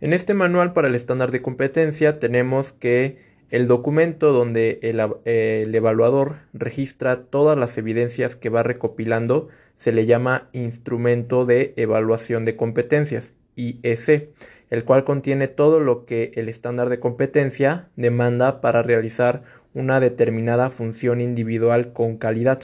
En este manual para el estándar de competencia tenemos que el documento donde el, evaluador registra todas las evidencias que va recopilando se le llama instrumento de evaluación de competencias, IEC, el cual contiene todo lo que el estándar de competencia demanda para realizar una determinada función individual con calidad.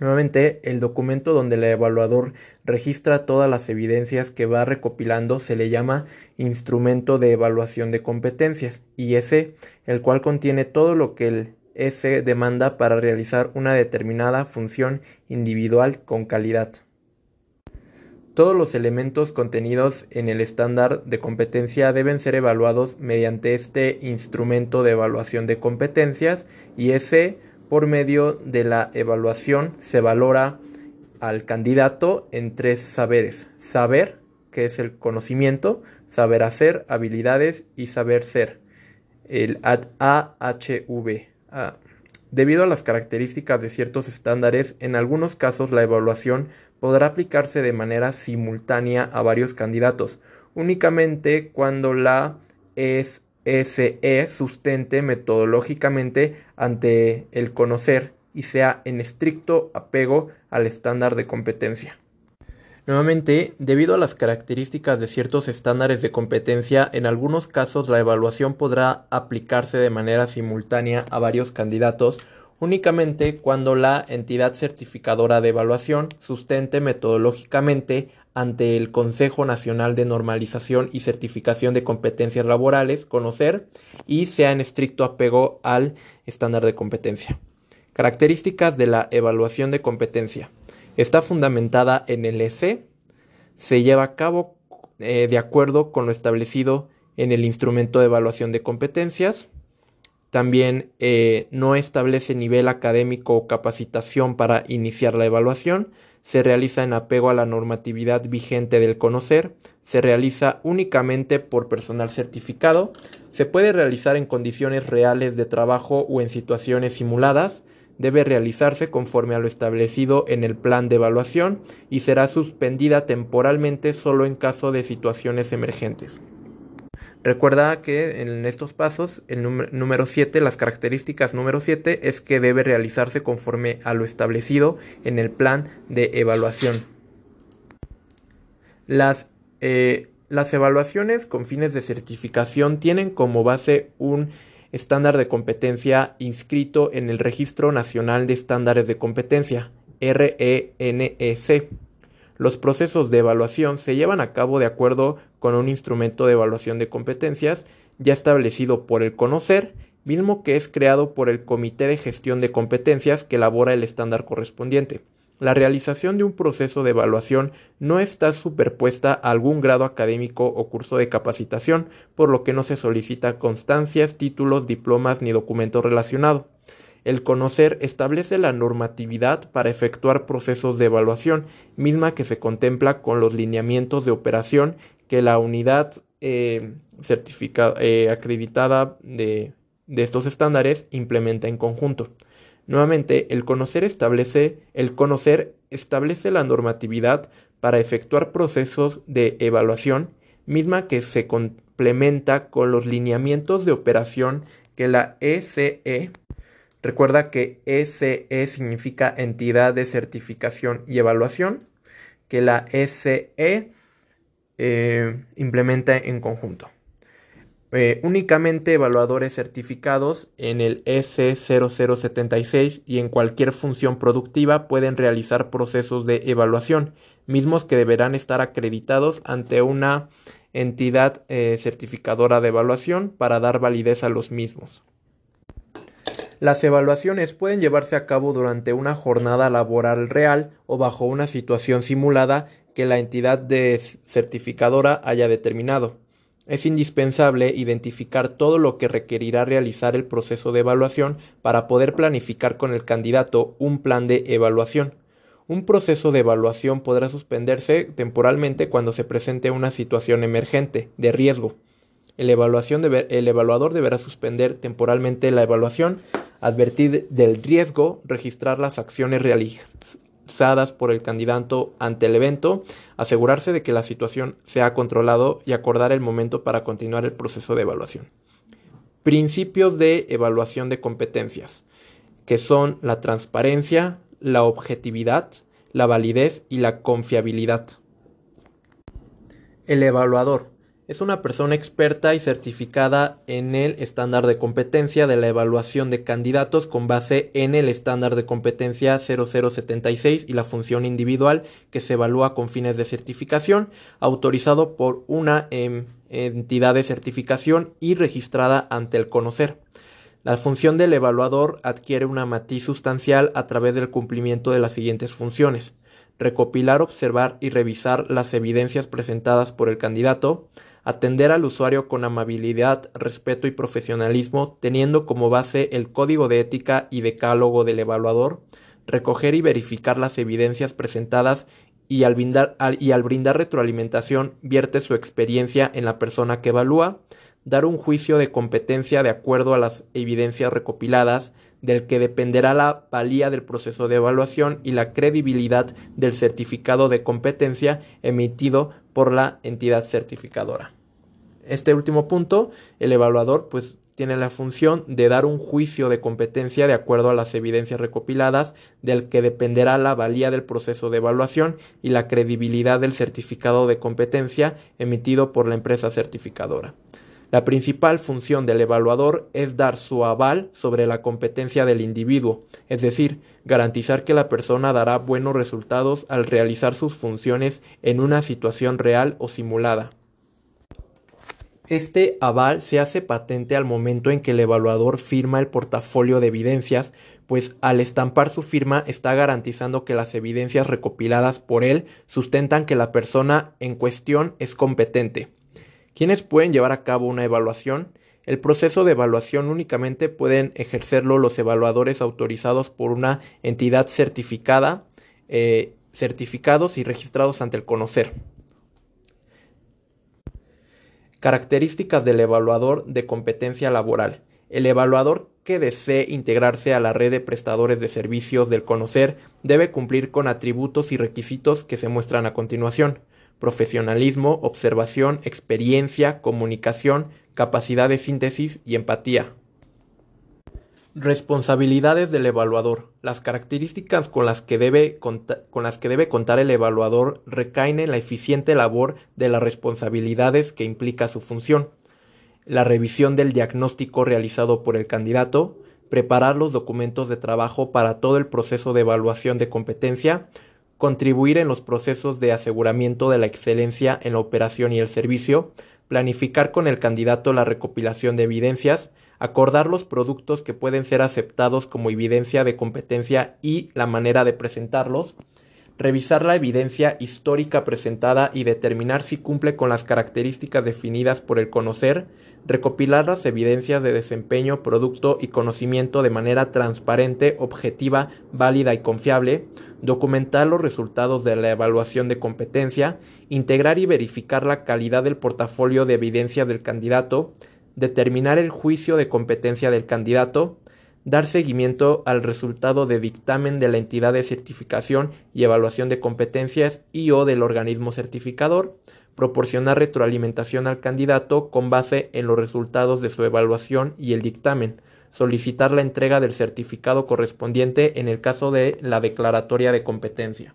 Nuevamente, el documento donde el evaluador registra todas las evidencias que va recopilando se le llama instrumento de evaluación de competencias, IEC, el cual contiene todo lo que el S demanda para realizar una determinada función individual con calidad. Todos los elementos contenidos en el estándar de competencia deben ser evaluados mediante este instrumento de evaluación de competencias ese por medio de la evaluación se valora al candidato en tres saberes. Saber, que es el conocimiento, saber hacer, habilidades y saber ser. El AHV. Ah, debido a las características de ciertos estándares, en algunos casos la evaluación podrá aplicarse de manera simultánea a varios candidatos, únicamente cuando la es SE sustente metodológicamente ante el conocer y sea en estricto apego al estándar de competencia. Nuevamente, debido a las características de ciertos estándares de competencia, en algunos casos la evaluación podrá aplicarse de manera simultánea a varios candidatos únicamente cuando la entidad certificadora de evaluación sustente metodológicamente ante el Consejo Nacional de Normalización y Certificación de Competencias Laborales, conocer, y sea en estricto apego al estándar de competencia. Características de la evaluación de competencia. Está fundamentada en el EC, se lleva a cabo eh, de acuerdo con lo establecido en el instrumento de evaluación de competencias, también eh, no establece nivel académico o capacitación para iniciar la evaluación. Se realiza en apego a la normatividad vigente del conocer. Se realiza únicamente por personal certificado. Se puede realizar en condiciones reales de trabajo o en situaciones simuladas. Debe realizarse conforme a lo establecido en el plan de evaluación y será suspendida temporalmente solo en caso de situaciones emergentes. Recuerda que en estos pasos, el número 7, las características número 7 es que debe realizarse conforme a lo establecido en el plan de evaluación. Las, eh, las evaluaciones con fines de certificación tienen como base un estándar de competencia inscrito en el Registro Nacional de Estándares de Competencia, RENEC. Los procesos de evaluación se llevan a cabo de acuerdo con un instrumento de evaluación de competencias ya establecido por el conocer, mismo que es creado por el Comité de Gestión de Competencias que elabora el estándar correspondiente. La realización de un proceso de evaluación no está superpuesta a algún grado académico o curso de capacitación, por lo que no se solicita constancias, títulos, diplomas ni documento relacionado. El conocer establece la normatividad para efectuar procesos de evaluación, misma que se contempla con los lineamientos de operación que la unidad eh, eh, acreditada de, de estos estándares implementa en conjunto. Nuevamente, el conocer establece, el conocer establece la normatividad para efectuar procesos de evaluación, misma que se complementa con los lineamientos de operación que la ECE Recuerda que SE significa entidad de certificación y evaluación, que la SE eh, implementa en conjunto. Eh, únicamente evaluadores certificados en el S0076 y en cualquier función productiva pueden realizar procesos de evaluación, mismos que deberán estar acreditados ante una entidad eh, certificadora de evaluación para dar validez a los mismos. Las evaluaciones pueden llevarse a cabo durante una jornada laboral real o bajo una situación simulada que la entidad certificadora haya determinado. Es indispensable identificar todo lo que requerirá realizar el proceso de evaluación para poder planificar con el candidato un plan de evaluación. Un proceso de evaluación podrá suspenderse temporalmente cuando se presente una situación emergente, de riesgo. El evaluador deberá suspender temporalmente la evaluación advertir del riesgo, registrar las acciones, realizadas por el candidato ante el evento, asegurarse de que la situación se ha controlado y acordar el momento para continuar el proceso de evaluación. Principios de evaluación de competencias, que son la transparencia, la objetividad, la validez y la confiabilidad. El evaluador es una persona experta y certificada en el estándar de competencia de la evaluación de candidatos con base en el estándar de competencia 0076 y la función individual que se evalúa con fines de certificación, autorizado por una em, entidad de certificación y registrada ante el conocer. La función del evaluador adquiere una matiz sustancial a través del cumplimiento de las siguientes funciones recopilar, observar y revisar las evidencias presentadas por el candidato, atender al usuario con amabilidad, respeto y profesionalismo, teniendo como base el código de ética y decálogo del evaluador, recoger y verificar las evidencias presentadas y al, brindar, retroalimentación vierte su experiencia en la persona que evalúa, dar un juicio de competencia de acuerdo a las evidencias recopiladas, del que dependerá la valía del proceso de evaluación y la credibilidad del certificado de competencia emitido por la entidad certificadora. Este último punto, el evaluador pues tiene la función de dar un juicio de competencia de acuerdo a las evidencias recopiladas, del que dependerá la valía del proceso de evaluación y la credibilidad del certificado de competencia emitido por la empresa certificadora. La principal función del evaluador es dar su aval sobre la competencia del individuo, es decir, garantizar que la persona dará buenos resultados al realizar sus funciones en una situación real o simulada. Este aval se hace patente al momento en que el evaluador firma el portafolio de evidencias, pues al estampar su firma está garantizando que las evidencias recopiladas por él sustentan que la persona en cuestión es competente. ¿Quiénes pueden llevar a cabo una evaluación? El proceso de evaluación únicamente pueden ejercerlo los evaluadores autorizados por una entidad certificada, eh, certificados y registrados ante el conocer. Características del evaluador de competencia laboral. El evaluador que desee integrarse a la red de prestadores de servicios del conocer debe cumplir con atributos y requisitos que se muestran a continuación. Profesionalismo, observación, experiencia, comunicación, capacidad de síntesis y empatía. Responsabilidades del evaluador. Las características con las, que debe con las que debe contar el evaluador recaen en la eficiente labor de las responsabilidades que implica su función. La revisión del diagnóstico realizado por el candidato, preparar los documentos de trabajo para todo el proceso de evaluación de competencia, contribuir en los procesos de aseguramiento de la excelencia en la operación y el servicio, planificar con el candidato la recopilación de evidencias, acordar los productos que pueden ser aceptados como evidencia de competencia y la manera de presentarlos, revisar la evidencia histórica presentada y determinar si cumple con las características definidas por el conocer, recopilar las evidencias de desempeño, producto y conocimiento de manera transparente, objetiva, válida y confiable, documentar los resultados de la evaluación de competencia, integrar y verificar la calidad del portafolio de evidencias del candidato, determinar el juicio de competencia del candidato, dar seguimiento al resultado de dictamen de la entidad de certificación y evaluación de competencias y o del organismo certificador, proporcionar retroalimentación al candidato con base en los resultados de su evaluación y el dictamen, solicitar la entrega del certificado correspondiente en el caso de la declaratoria de competencia.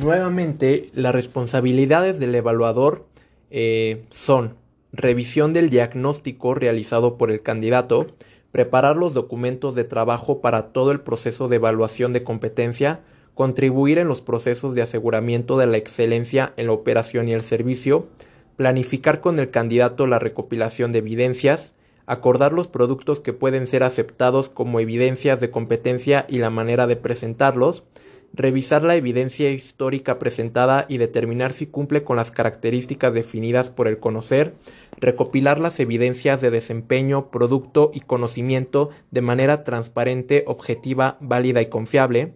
Nuevamente, las responsabilidades del evaluador eh, son revisión del diagnóstico realizado por el candidato, preparar los documentos de trabajo para todo el proceso de evaluación de competencia, contribuir en los procesos de aseguramiento de la excelencia en la operación y el servicio, planificar con el candidato la recopilación de evidencias, acordar los productos que pueden ser aceptados como evidencias de competencia y la manera de presentarlos, revisar la evidencia histórica presentada y determinar si cumple con las características definidas por el conocer, recopilar las evidencias de desempeño, producto y conocimiento de manera transparente, objetiva, válida y confiable,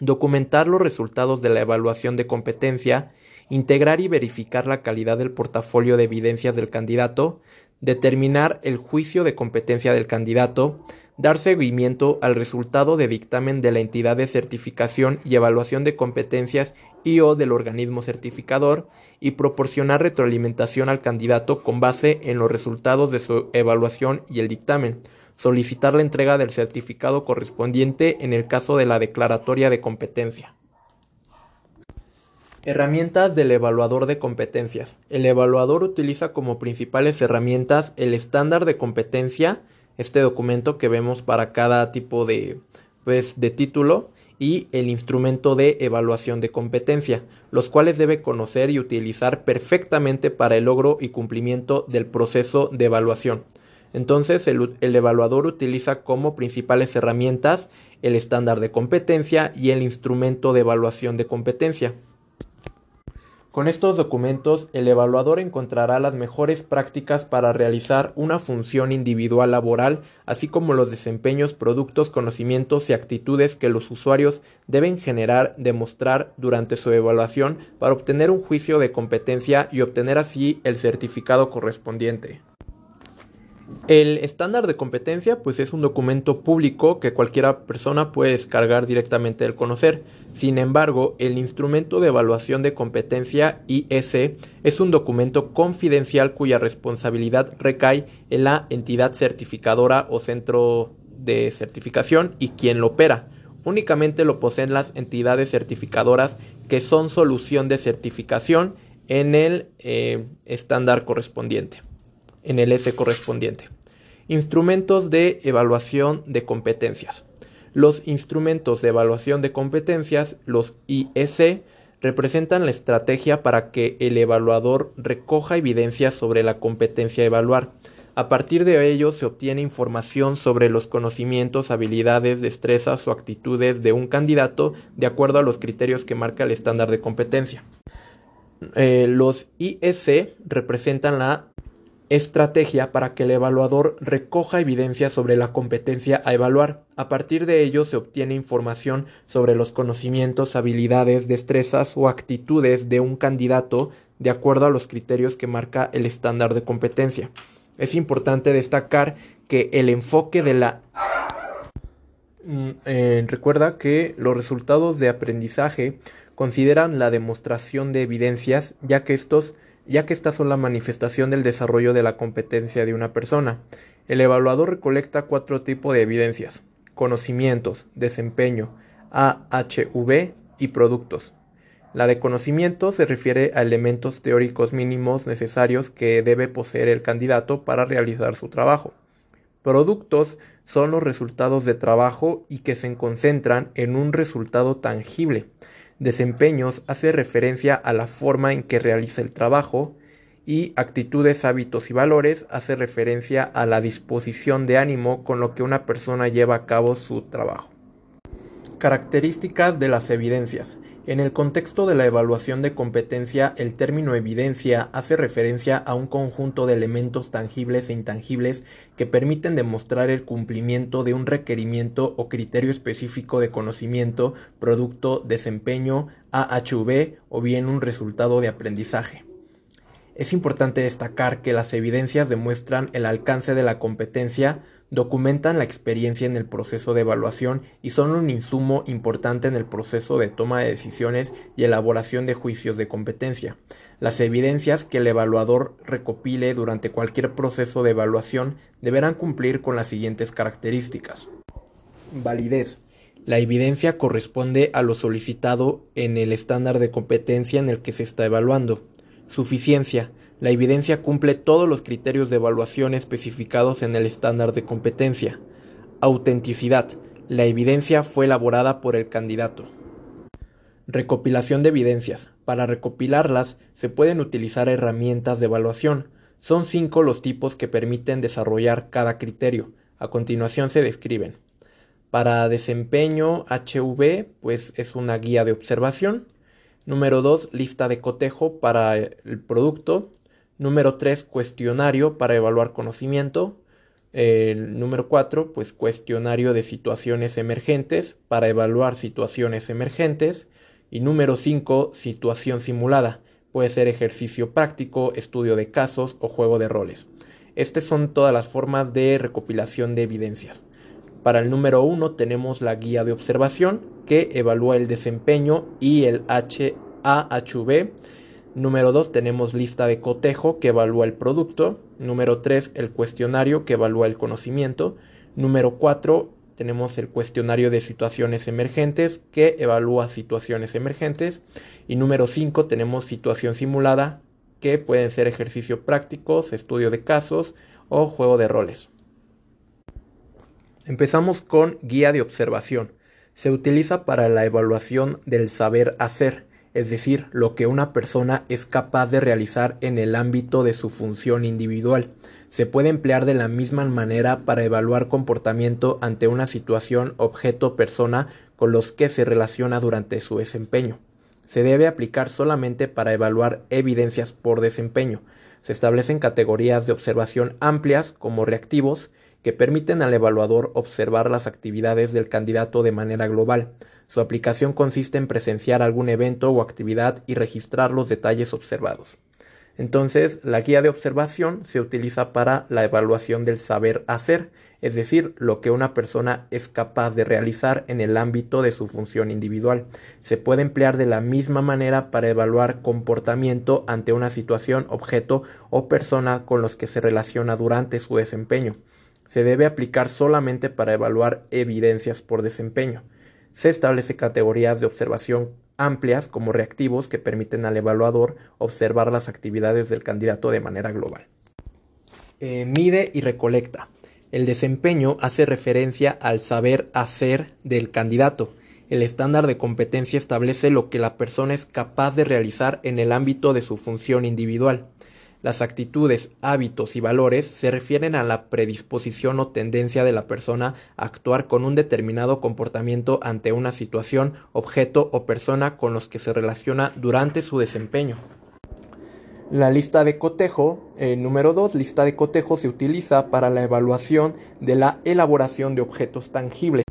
documentar los resultados de la evaluación de competencia, integrar y verificar la calidad del portafolio de evidencias del candidato, determinar el juicio de competencia del candidato, dar seguimiento al resultado de dictamen de la entidad de certificación y evaluación de competencias y o del organismo certificador y proporcionar retroalimentación al candidato con base en los resultados de su evaluación y el dictamen, solicitar la entrega del certificado correspondiente en el caso de la declaratoria de competencia. Herramientas del evaluador de competencias. El evaluador utiliza como principales herramientas el estándar de competencia, este documento que vemos para cada tipo de, pues, de título, y el instrumento de evaluación de competencia, los cuales debe conocer y utilizar perfectamente para el logro y cumplimiento del proceso de evaluación. Entonces, el, el, evaluador utiliza como principales herramientas el estándar de competencia y el instrumento de evaluación de competencia. Con estos documentos, el evaluador encontrará las mejores prácticas para realizar una función individual laboral, así como los desempeños, productos, conocimientos y actitudes que los usuarios deben generar, demostrar durante su evaluación para obtener un juicio de competencia y obtener así el certificado correspondiente. El estándar de competencia pues es un documento público que cualquier persona puede descargar directamente del conocer. Sin embargo, el instrumento de evaluación de competencia IS es un documento confidencial cuya responsabilidad recae en la entidad certificadora o centro de certificación y quien lo opera. Únicamente lo poseen las entidades certificadoras que son solución de certificación en el eh, estándar correspondiente en el S correspondiente. Instrumentos de evaluación de competencias. Los instrumentos de evaluación de competencias, los IEC, representan la estrategia para que el evaluador recoja evidencia sobre la competencia a evaluar. A partir de ello se obtiene información sobre los conocimientos, habilidades, destrezas o actitudes de un candidato de acuerdo a los criterios que marca el estándar de competencia. Eh, los IEC representan la estrategia para que el evaluador recoja evidencia sobre la competencia a evaluar. A partir de ello se obtiene información sobre los conocimientos, habilidades, destrezas o actitudes de un candidato de acuerdo a los criterios que marca el estándar de competencia. Es importante destacar que el enfoque de la... Mm, eh, recuerda que los resultados de aprendizaje consideran la demostración de evidencias ya que estos ya que estas son la manifestación del desarrollo de la competencia de una persona. El evaluador recolecta cuatro tipos de evidencias, conocimientos, desempeño, AHV y productos. La de conocimiento se refiere a elementos teóricos mínimos necesarios que debe poseer el candidato para realizar su trabajo. Productos son los resultados de trabajo y que se concentran en un resultado tangible desempeños hace referencia a la forma en que realiza el trabajo y actitudes, hábitos y valores hace referencia a la disposición de ánimo con lo que una persona lleva a cabo su trabajo. Características de las evidencias. En el contexto de la evaluación de competencia, el término evidencia hace referencia a un conjunto de elementos tangibles e intangibles que permiten demostrar el cumplimiento de un requerimiento o criterio específico de conocimiento, producto, desempeño, AHV o bien un resultado de aprendizaje. Es importante destacar que las evidencias demuestran el alcance de la competencia, documentan la experiencia en el proceso de evaluación y son un insumo importante en el proceso de toma de decisiones y elaboración de juicios de competencia. Las evidencias que el evaluador recopile durante cualquier proceso de evaluación deberán cumplir con las siguientes características. Validez. La evidencia corresponde a lo solicitado en el estándar de competencia en el que se está evaluando. Suficiencia. La evidencia cumple todos los criterios de evaluación especificados en el estándar de competencia. Autenticidad. La evidencia fue elaborada por el candidato. Recopilación de evidencias. Para recopilarlas se pueden utilizar herramientas de evaluación. Son cinco los tipos que permiten desarrollar cada criterio. A continuación se describen. Para desempeño HV, pues es una guía de observación. Número 2, lista de cotejo para el producto. Número 3, cuestionario para evaluar conocimiento. El número 4, pues cuestionario de situaciones emergentes para evaluar situaciones emergentes. Y número 5, situación simulada. Puede ser ejercicio práctico, estudio de casos o juego de roles. Estas son todas las formas de recopilación de evidencias. Para el número 1 tenemos la guía de observación que evalúa el desempeño y el HAHV. Número 2 tenemos lista de cotejo que evalúa el producto. Número 3 el cuestionario que evalúa el conocimiento. Número 4 tenemos el cuestionario de situaciones emergentes que evalúa situaciones emergentes. Y número 5 tenemos situación simulada que pueden ser ejercicios prácticos, estudio de casos o juego de roles. Empezamos con guía de observación. Se utiliza para la evaluación del saber hacer, es decir, lo que una persona es capaz de realizar en el ámbito de su función individual. Se puede emplear de la misma manera para evaluar comportamiento ante una situación, objeto, persona con los que se relaciona durante su desempeño. Se debe aplicar solamente para evaluar evidencias por desempeño. Se establecen categorías de observación amplias como reactivos, que permiten al evaluador observar las actividades del candidato de manera global. Su aplicación consiste en presenciar algún evento o actividad y registrar los detalles observados. Entonces, la guía de observación se utiliza para la evaluación del saber hacer, es decir, lo que una persona es capaz de realizar en el ámbito de su función individual. Se puede emplear de la misma manera para evaluar comportamiento ante una situación, objeto o persona con los que se relaciona durante su desempeño se debe aplicar solamente para evaluar evidencias por desempeño. Se establece categorías de observación amplias como reactivos que permiten al evaluador observar las actividades del candidato de manera global. Eh, mide y recolecta. El desempeño hace referencia al saber hacer del candidato. El estándar de competencia establece lo que la persona es capaz de realizar en el ámbito de su función individual. Las actitudes, hábitos y valores se refieren a la predisposición o tendencia de la persona a actuar con un determinado comportamiento ante una situación, objeto o persona con los que se relaciona durante su desempeño. La lista de cotejo, eh, número 2, lista de cotejo se utiliza para la evaluación de la elaboración de objetos tangibles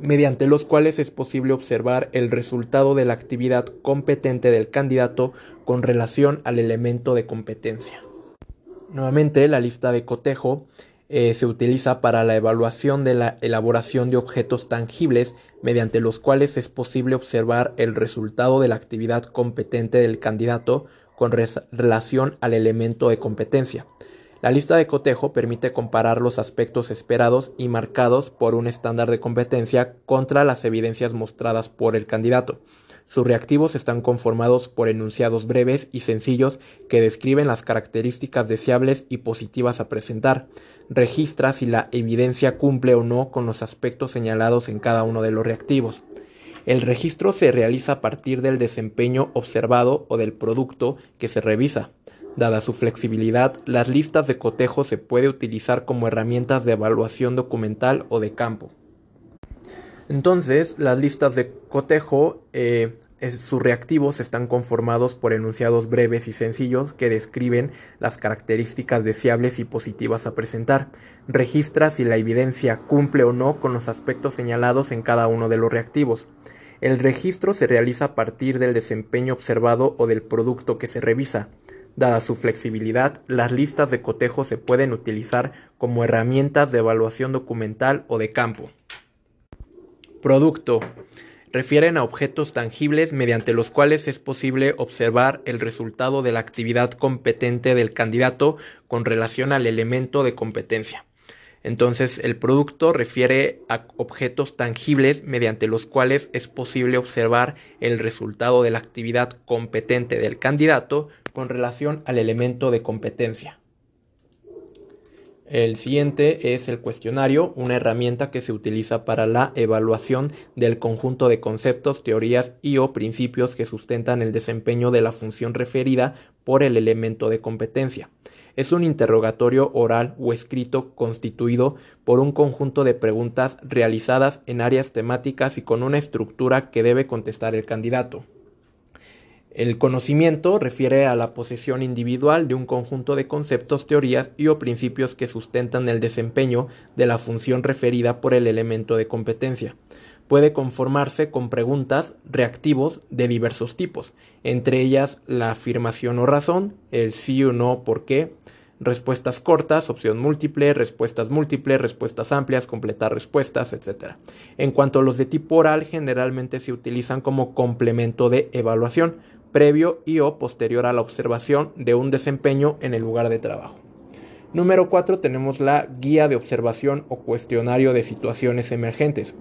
mediante los cuales es posible observar el resultado de la actividad competente del candidato con relación al elemento de competencia. Nuevamente, la lista de cotejo eh, se utiliza para la evaluación de la elaboración de objetos tangibles mediante los cuales es posible observar el resultado de la actividad competente del candidato con relación al elemento de competencia. La lista de cotejo permite comparar los aspectos esperados y marcados por un estándar de competencia contra las evidencias mostradas por el candidato. Sus reactivos están conformados por enunciados breves y sencillos que describen las características deseables y positivas a presentar. Registra si la evidencia cumple o no con los aspectos señalados en cada uno de los reactivos. El registro se realiza a partir del desempeño observado o del producto que se revisa. Dada su flexibilidad, las listas de cotejo se puede utilizar como herramientas de evaluación documental o de campo. Entonces, las listas de cotejo, eh, sus reactivos están conformados por enunciados breves y sencillos que describen las características deseables y positivas a presentar. Registra si la evidencia cumple o no con los aspectos señalados en cada uno de los reactivos. El registro se realiza a partir del desempeño observado o del producto que se revisa. Dada su flexibilidad, las listas de cotejo se pueden utilizar como herramientas de evaluación documental o de campo. Producto. Refieren a objetos tangibles mediante los cuales es posible observar el resultado de la actividad competente del candidato con relación al elemento de competencia. Entonces, el producto refiere a objetos tangibles mediante los cuales es posible observar el resultado de la actividad competente del candidato con relación al elemento de competencia. El siguiente es el cuestionario, una herramienta que se utiliza para la evaluación del conjunto de conceptos, teorías y o principios que sustentan el desempeño de la función referida por el elemento de competencia. Es un interrogatorio oral o escrito constituido por un conjunto de preguntas realizadas en áreas temáticas y con una estructura que debe contestar el candidato. El conocimiento refiere a la posesión individual de un conjunto de conceptos, teorías y o principios que sustentan el desempeño de la función referida por el elemento de competencia. Puede conformarse con preguntas reactivos de diversos tipos, entre ellas la afirmación o razón, el sí o no, por qué, respuestas cortas, opción múltiple, respuestas múltiples, respuestas amplias, completar respuestas, etc. En cuanto a los de tipo oral, generalmente se utilizan como complemento de evaluación, previo y o posterior a la observación de un desempeño en el lugar de trabajo. Número 4 tenemos la guía de observación o cuestionario de situaciones emergentes.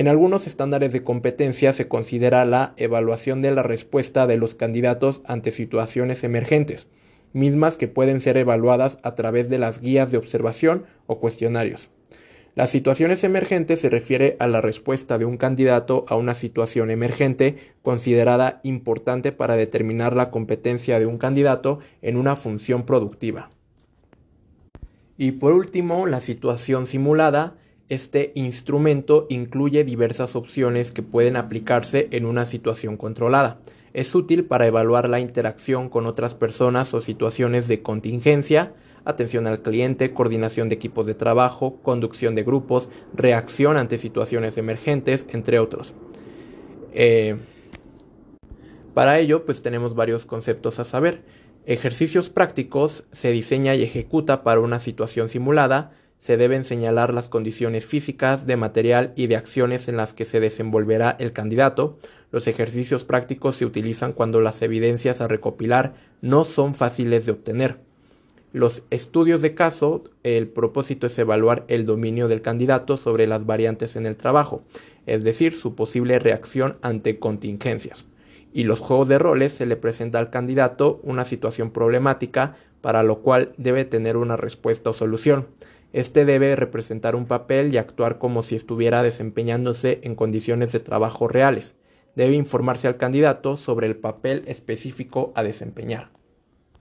En algunos estándares de competencia se considera la evaluación de la respuesta de los candidatos ante situaciones emergentes mismas que pueden ser evaluadas a través de las guías de observación o cuestionarios. Las situaciones emergentes se refiere a la respuesta de un candidato a una situación emergente considerada importante para determinar la competencia de un candidato en una función productiva. Y por último, la situación simulada. Este instrumento incluye diversas opciones que pueden aplicarse en una situación controlada. Es útil para evaluar la interacción con otras personas o situaciones de contingencia, atención al cliente, coordinación de equipos de trabajo, conducción de grupos, reacción ante situaciones emergentes, entre otros. Eh, para ello, pues tenemos varios conceptos a saber. Ejercicios prácticos se diseña y ejecuta para una situación simulada, se deben señalar las condiciones físicas, de material y de acciones en las que se desenvolverá el candidato. Los ejercicios prácticos se utilizan cuando las evidencias a recopilar no son fáciles de obtener. Los estudios de caso, el propósito es evaluar el dominio del candidato sobre las variantes en el trabajo, es decir, su posible reacción ante contingencias. Y los juegos de roles se le presenta al candidato una situación problemática para lo cual debe tener una respuesta o solución. Este debe representar un papel y actuar como si estuviera desempeñándose en condiciones de trabajo reales. Debe informarse al candidato sobre el papel específico a desempeñar.